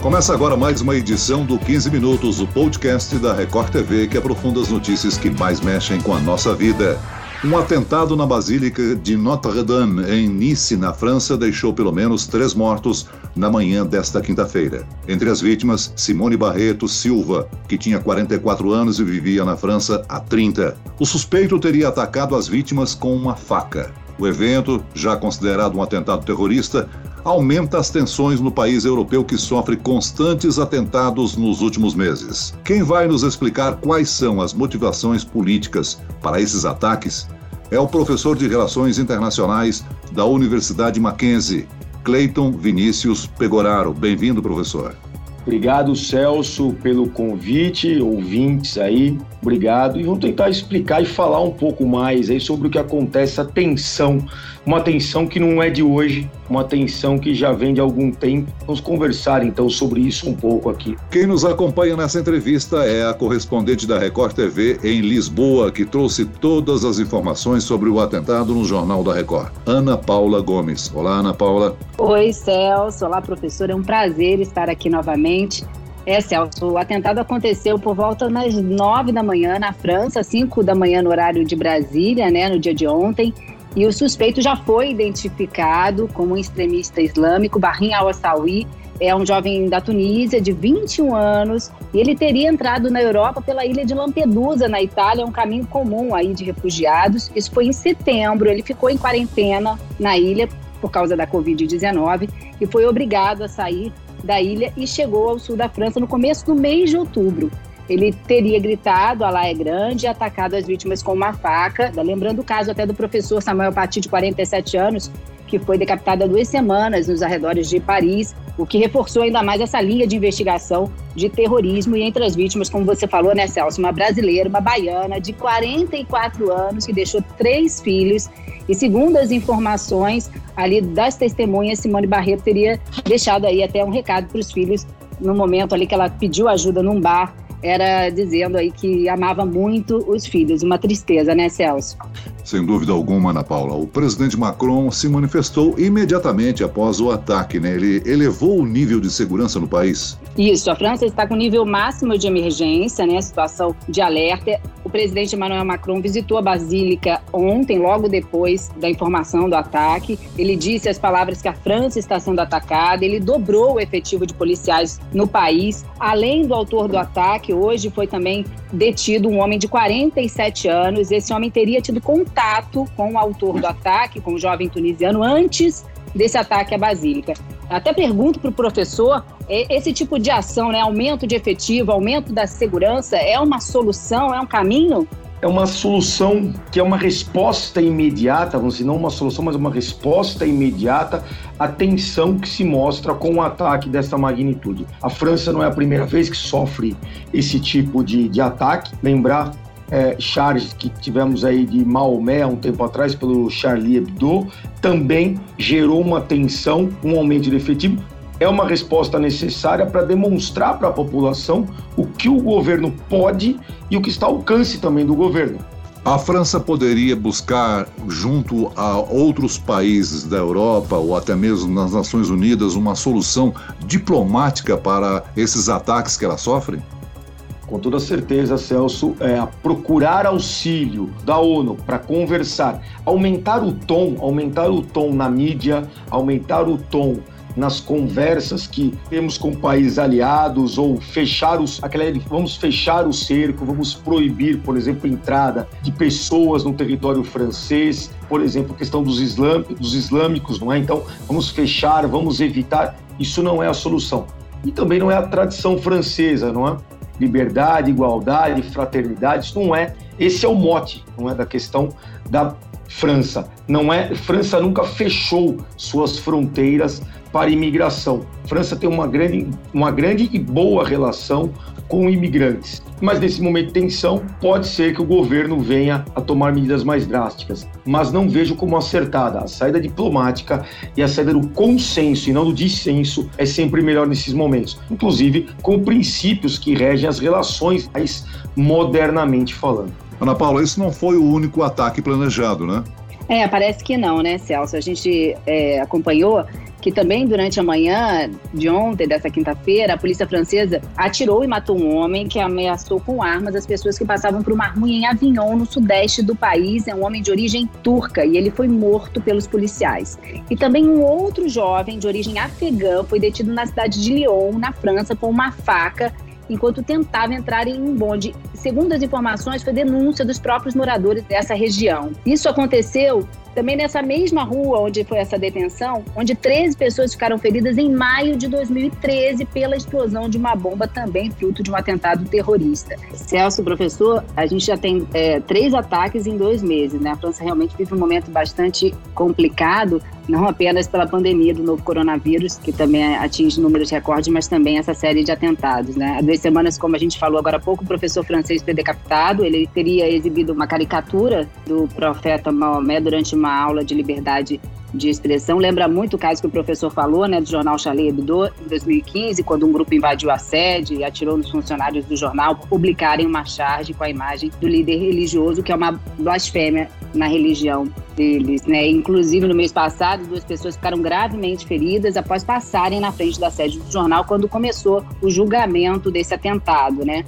Começa agora mais uma edição do 15 Minutos, o podcast da Record TV que aprofunda as notícias que mais mexem com a nossa vida. Um atentado na Basílica de Notre-Dame, em Nice, na França, deixou pelo menos três mortos na manhã desta quinta-feira. Entre as vítimas, Simone Barreto Silva, que tinha 44 anos e vivia na França há 30. O suspeito teria atacado as vítimas com uma faca. O evento, já considerado um atentado terrorista, aumenta as tensões no país europeu que sofre constantes atentados nos últimos meses. Quem vai nos explicar quais são as motivações políticas para esses ataques é o professor de Relações Internacionais da Universidade Mackenzie, Cleiton Vinícius Pegoraro. Bem-vindo, professor. Obrigado, Celso, pelo convite, ouvintes aí, obrigado. E vamos tentar explicar e falar um pouco mais aí sobre o que acontece, a tensão, uma tensão que não é de hoje, uma tensão que já vem de algum tempo. Vamos conversar então sobre isso um pouco aqui. Quem nos acompanha nessa entrevista é a correspondente da Record TV em Lisboa, que trouxe todas as informações sobre o atentado no Jornal da Record. Ana Paula Gomes. Olá, Ana Paula. Oi, Celso. Olá, professor. É um prazer estar aqui novamente. É, Celso, o atentado aconteceu por volta das nove da manhã na França, cinco da manhã no horário de Brasília, né, no dia de ontem. E o suspeito já foi identificado como um extremista islâmico, Bahrim al-Assawi, é um jovem da Tunísia de 21 anos e ele teria entrado na Europa pela ilha de Lampedusa, na Itália, um caminho comum aí de refugiados. Isso foi em setembro. Ele ficou em quarentena na ilha por causa da Covid-19 e foi obrigado a sair da ilha e chegou ao sul da França no começo do mês de outubro. Ele teria gritado, a lá é grande, e atacado as vítimas com uma faca. Lembrando o caso até do professor Samuel Paty, de 47 anos, que foi decapitado há duas semanas nos arredores de Paris, o que reforçou ainda mais essa linha de investigação de terrorismo. E entre as vítimas, como você falou, né, Celso, uma brasileira, uma baiana de 44 anos, que deixou três filhos. E segundo as informações ali das testemunhas, Simone Barreto teria deixado aí até um recado para os filhos no momento ali que ela pediu ajuda num bar era dizendo aí que amava muito os filhos. Uma tristeza, né, Celso? Sem dúvida alguma, Ana Paula. O presidente Macron se manifestou imediatamente após o ataque, né? Ele elevou o nível de segurança no país. Isso, a França está com nível máximo de emergência, né? Situação de alerta. O presidente Emmanuel Macron visitou a Basílica ontem, logo depois da informação do ataque. Ele disse as palavras que a França está sendo atacada. Ele dobrou o efetivo de policiais no país. Além do autor do ataque, hoje foi também detido um homem de 47 anos. Esse homem teria tido contato contato com o autor do ataque, com o jovem tunisiano, antes desse ataque à Basílica. Até pergunto para o professor, esse tipo de ação, né, aumento de efetivo, aumento da segurança, é uma solução, é um caminho? É uma solução que é uma resposta imediata, vamos dizer, não uma solução, mas uma resposta imediata à tensão que se mostra com um ataque dessa magnitude. A França não é a primeira vez que sofre esse tipo de, de ataque. Lembrar é, charges que tivemos aí de Maomé há um tempo atrás pelo Charlie Hebdo, também gerou uma tensão, um aumento de efetivo. É uma resposta necessária para demonstrar para a população o que o governo pode e o que está ao alcance também do governo. A França poderia buscar, junto a outros países da Europa ou até mesmo nas Nações Unidas, uma solução diplomática para esses ataques que ela sofre? Com toda certeza, Celso, é procurar auxílio da ONU para conversar, aumentar o tom, aumentar o tom na mídia, aumentar o tom nas conversas que temos com países aliados ou fechar os aquela vamos fechar o cerco, vamos proibir, por exemplo, a entrada de pessoas no território francês, por exemplo, questão dos, islam, dos islâmicos, não é? Então, vamos fechar, vamos evitar. Isso não é a solução. E também não é a tradição francesa, não é? Liberdade, igualdade, fraternidade. Isso não é. Esse é o mote, não é da questão da França. Não é. França nunca fechou suas fronteiras para imigração. França tem uma grande, uma grande e boa relação com imigrantes. Mas nesse momento de tensão, pode ser que o governo venha a tomar medidas mais drásticas. Mas não vejo como acertada. A saída diplomática e a saída do consenso e não do dissenso é sempre melhor nesses momentos. Inclusive com princípios que regem as relações, mais modernamente falando. Ana Paula, esse não foi o único ataque planejado, né? É, parece que não, né, Celso? A gente é, acompanhou que também durante a manhã de ontem, dessa quinta-feira, a polícia francesa atirou e matou um homem que ameaçou com armas as pessoas que passavam por uma rua em Avignon, no sudeste do país. É um homem de origem turca e ele foi morto pelos policiais. E também um outro jovem de origem afegã foi detido na cidade de Lyon, na França, com uma faca enquanto tentava entrar em um bonde. Segundo as informações, foi denúncia dos próprios moradores dessa região. Isso aconteceu também nessa mesma rua onde foi essa detenção, onde 13 pessoas ficaram feridas em maio de 2013 pela explosão de uma bomba, também fruto de um atentado terrorista. Celso, professor, a gente já tem é, três ataques em dois meses, né? A França realmente vive um momento bastante complicado, não apenas pela pandemia do novo coronavírus, que também atinge números recordes, mas também essa série de atentados, né? Há duas semanas, como a gente falou agora há pouco, o professor francês foi decapitado, ele teria exibido uma caricatura do profeta Maomé durante uma aula de liberdade de expressão. Lembra muito o caso que o professor falou, né, do jornal Charlie Hebdo, em 2015, quando um grupo invadiu a sede e atirou nos funcionários do jornal por publicarem uma charge com a imagem do líder religioso, que é uma blasfêmia na religião deles, né? Inclusive, no mês passado, duas pessoas ficaram gravemente feridas após passarem na frente da sede do jornal quando começou o julgamento desse atentado, né?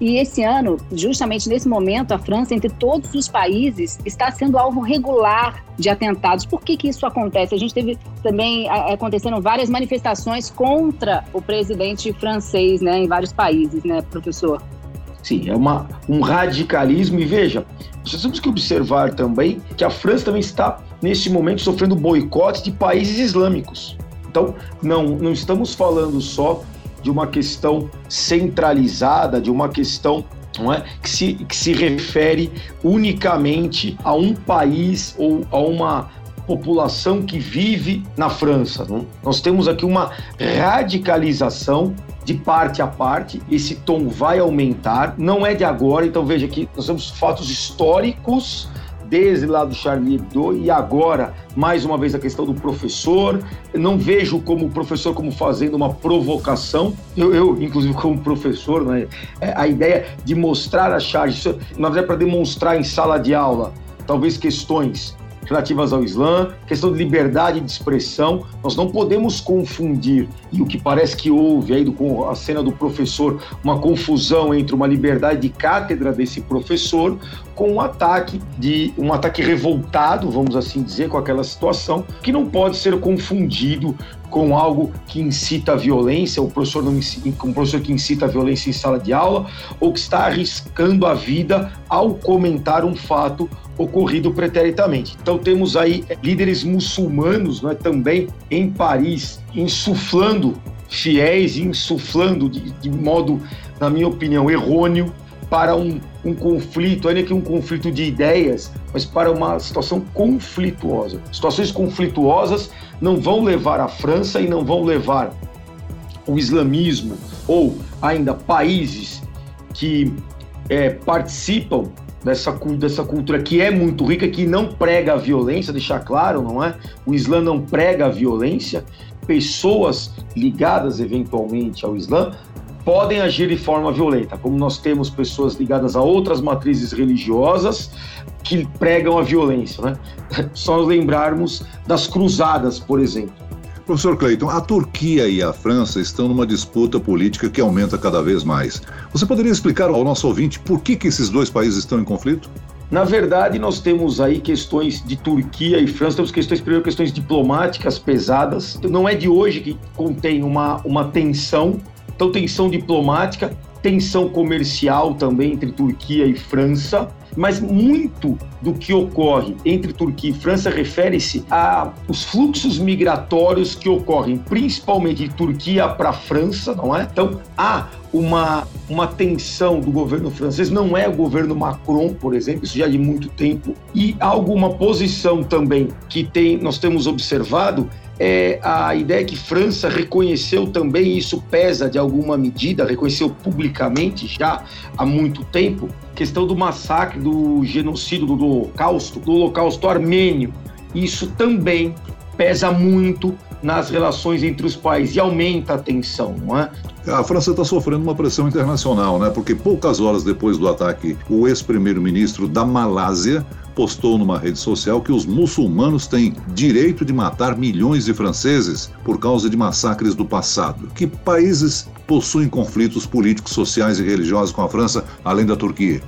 E esse ano, justamente nesse momento, a França, entre todos os países, está sendo alvo regular de atentados. Por que, que isso acontece? A gente teve também acontecendo várias manifestações contra o presidente francês, né, em vários países, né, professor? Sim, é uma, um radicalismo. E veja, nós temos que observar também que a França também está, nesse momento, sofrendo boicote de países islâmicos. Então, não, não estamos falando só de uma questão centralizada, de uma questão é? que, se, que se refere unicamente a um país ou a uma população que vive na França. Não? Nós temos aqui uma radicalização de parte a parte, esse tom vai aumentar, não é de agora, então veja que nós temos fatos históricos desde lá do Charlie Hebdo e agora, mais uma vez, a questão do professor. Eu não vejo como professor como fazendo uma provocação. Eu, eu inclusive, como professor, né, a ideia de mostrar a charge, na verdade, é para demonstrar em sala de aula, talvez questões relativas ao Islã, questão de liberdade de expressão. Nós não podemos confundir, e o que parece que houve aí com a cena do professor, uma confusão entre uma liberdade de cátedra desse professor com um ataque de um ataque revoltado, vamos assim dizer, com aquela situação, que não pode ser confundido com algo que incita a violência, o professor não um professor que incita a violência em sala de aula, ou que está arriscando a vida ao comentar um fato ocorrido preteritamente. Então temos aí líderes muçulmanos né, também em Paris, insuflando fiéis, insuflando de, de modo, na minha opinião, errôneo para um, um conflito, ainda que um conflito de ideias, mas para uma situação conflituosa. Situações conflituosas não vão levar a França e não vão levar o islamismo ou ainda países que é, participam dessa, dessa cultura que é muito rica, que não prega a violência, deixar claro, não é? O Islã não prega a violência. Pessoas ligadas eventualmente ao Islã podem agir de forma violenta, como nós temos pessoas ligadas a outras matrizes religiosas que pregam a violência, né? Só lembrarmos das cruzadas, por exemplo. Professor Cleiton, a Turquia e a França estão numa disputa política que aumenta cada vez mais. Você poderia explicar ao nosso ouvinte por que, que esses dois países estão em conflito? Na verdade, nós temos aí questões de Turquia e França, temos questões, primeiro, questões diplomáticas pesadas. Não é de hoje que contém uma, uma tensão, então tensão diplomática, tensão comercial também entre Turquia e França mas muito do que ocorre entre Turquia e França refere-se a os fluxos migratórios que ocorrem principalmente de Turquia para a França, não é? Então há uma, uma tensão do governo francês, não é o governo Macron, por exemplo, isso já de muito tempo, e alguma posição também que tem, nós temos observado é a ideia que França reconheceu também, isso pesa de alguma medida, reconheceu publicamente já há muito tempo, questão do massacre, do genocídio, do holocausto, do holocausto armênio. Isso também pesa muito nas relações entre os países e aumenta a tensão, não é? A França está sofrendo uma pressão internacional, né? Porque poucas horas depois do ataque, o ex-primeiro-ministro da Malásia postou numa rede social que os muçulmanos têm direito de matar milhões de franceses por causa de massacres do passado. Que países possuem conflitos políticos, sociais e religiosos com a França, além da Turquia?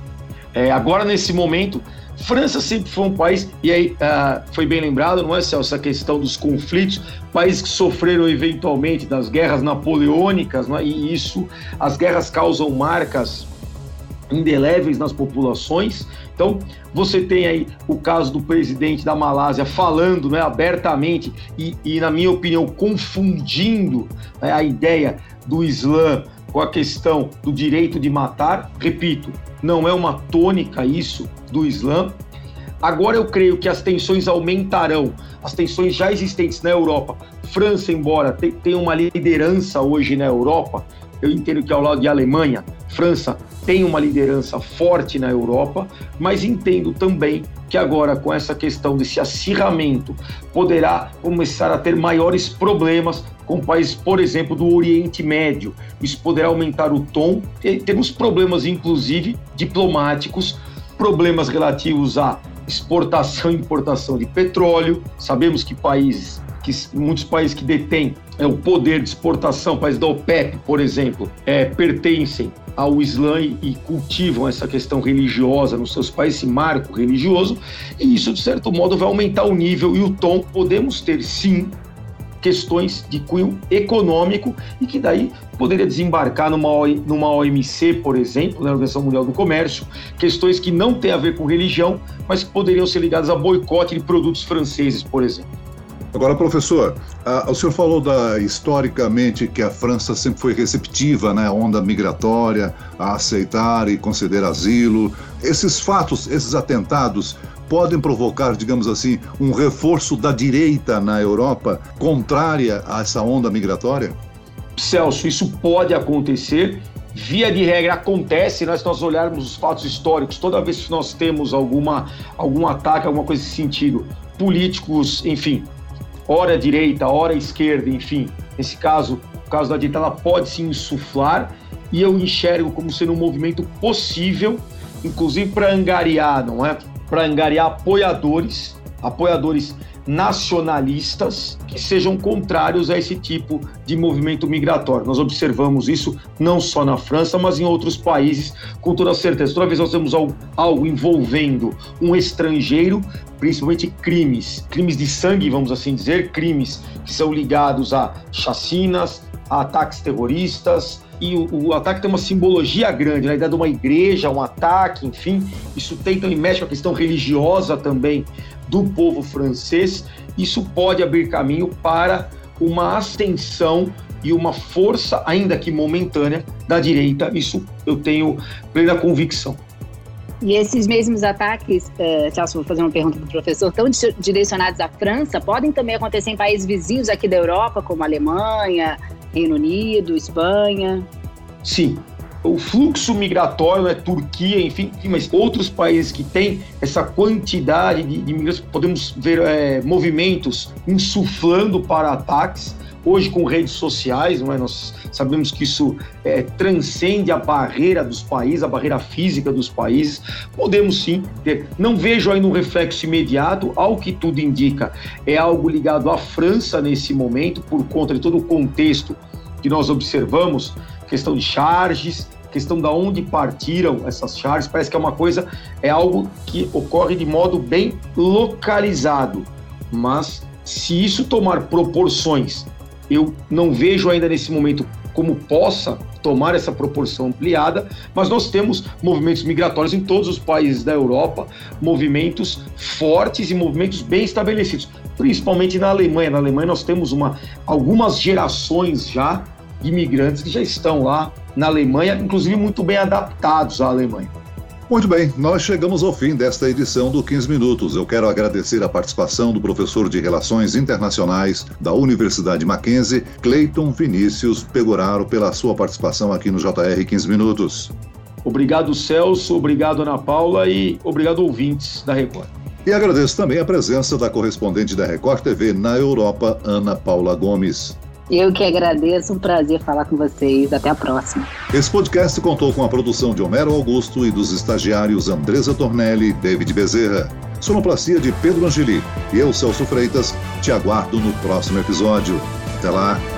É, agora, nesse momento, França sempre foi um país, e aí uh, foi bem lembrado, não é, Celso, essa questão dos conflitos, países que sofreram eventualmente das guerras napoleônicas, é? e isso, as guerras causam marcas indeléveis nas populações. Então, você tem aí o caso do presidente da Malásia falando né, abertamente e, e, na minha opinião, confundindo né, a ideia do Islã com a questão do direito de matar. Repito, não é uma tônica isso do Islã. Agora eu creio que as tensões aumentarão, as tensões já existentes na Europa. França, embora tenha uma liderança hoje na Europa, eu entendo que ao lado de Alemanha, França tem uma liderança forte na Europa, mas entendo também que agora, com essa questão desse acirramento, poderá começar a ter maiores problemas com países, por exemplo, do Oriente Médio. Isso poderá aumentar o tom. Temos problemas, inclusive, diplomáticos, problemas relativos à exportação e importação de petróleo. Sabemos que países que muitos países que detêm é, o poder de exportação, países da OPEP, por exemplo, é, pertencem ao Islã e cultivam essa questão religiosa nos seus países, esse marco religioso, e isso, de certo modo, vai aumentar o nível e o tom. Podemos ter, sim, questões de cunho econômico e que daí poderia desembarcar numa, numa OMC, por exemplo, na Organização Mundial do Comércio, questões que não têm a ver com religião, mas que poderiam ser ligadas a boicote de produtos franceses, por exemplo. Agora, professor, a, o senhor falou da historicamente que a França sempre foi receptiva, né, onda migratória, a aceitar e conceder asilo. Esses fatos, esses atentados podem provocar, digamos assim, um reforço da direita na Europa contrária a essa onda migratória? Celso, isso pode acontecer. Via de regra acontece, né? se nós olharmos os fatos históricos, toda vez que nós temos alguma, algum ataque, alguma coisa nesse sentido, políticos, enfim, hora direita, hora esquerda, enfim. Nesse caso, o caso da direita, ela pode se insuflar e eu enxergo como sendo um movimento possível, inclusive para angariar, não é? Para angariar apoiadores, apoiadores nacionalistas que sejam contrários a esse tipo de movimento migratório. Nós observamos isso não só na França, mas em outros países, com toda certeza. Toda vez nós temos algo, algo envolvendo um estrangeiro, principalmente crimes, crimes de sangue, vamos assim dizer, crimes que são ligados a chacinas, a ataques terroristas, e o, o, ataque tem uma simbologia grande, né? a ideia de uma igreja, um ataque, enfim, isso tem também mexe com a questão religiosa também do povo francês, isso pode abrir caminho para uma ascensão e uma força, ainda que momentânea, da direita. Isso eu tenho plena convicção. E esses mesmos ataques, é, Celso, vou fazer uma pergunta para o professor, tão direcionados à França, podem também acontecer em países vizinhos aqui da Europa, como Alemanha, Reino Unido, Espanha? Sim, o fluxo migratório, né, Turquia, enfim, mas outros países que têm essa quantidade de, de imigrantes, podemos ver é, movimentos insuflando para ataques. Hoje, com redes sociais, não é? nós sabemos que isso é, transcende a barreira dos países, a barreira física dos países. Podemos sim ter. Não vejo ainda um reflexo imediato, ao que tudo indica, é algo ligado à França nesse momento, por conta de todo o contexto que nós observamos questão de charges, questão da onde partiram essas charges, parece que é uma coisa, é algo que ocorre de modo bem localizado. Mas se isso tomar proporções, eu não vejo ainda nesse momento como possa tomar essa proporção ampliada, mas nós temos movimentos migratórios em todos os países da Europa, movimentos fortes e movimentos bem estabelecidos, principalmente na Alemanha. Na Alemanha nós temos uma, algumas gerações já imigrantes que já estão lá na Alemanha, inclusive muito bem adaptados à Alemanha. Muito bem, nós chegamos ao fim desta edição do 15 Minutos. Eu quero agradecer a participação do professor de Relações Internacionais da Universidade Mackenzie, Cleiton Vinícius Pegoraro, pela sua participação aqui no JR 15 Minutos. Obrigado, Celso, obrigado, Ana Paula, e obrigado, ouvintes da Record. E agradeço também a presença da correspondente da Record TV na Europa, Ana Paula Gomes. Eu que agradeço, um prazer falar com vocês. Até a próxima. Esse podcast contou com a produção de Homero Augusto e dos estagiários Andresa Tornelli e David Bezerra. Sonoplastia de Pedro Angeli. E eu, Celso Freitas, te aguardo no próximo episódio. Até lá!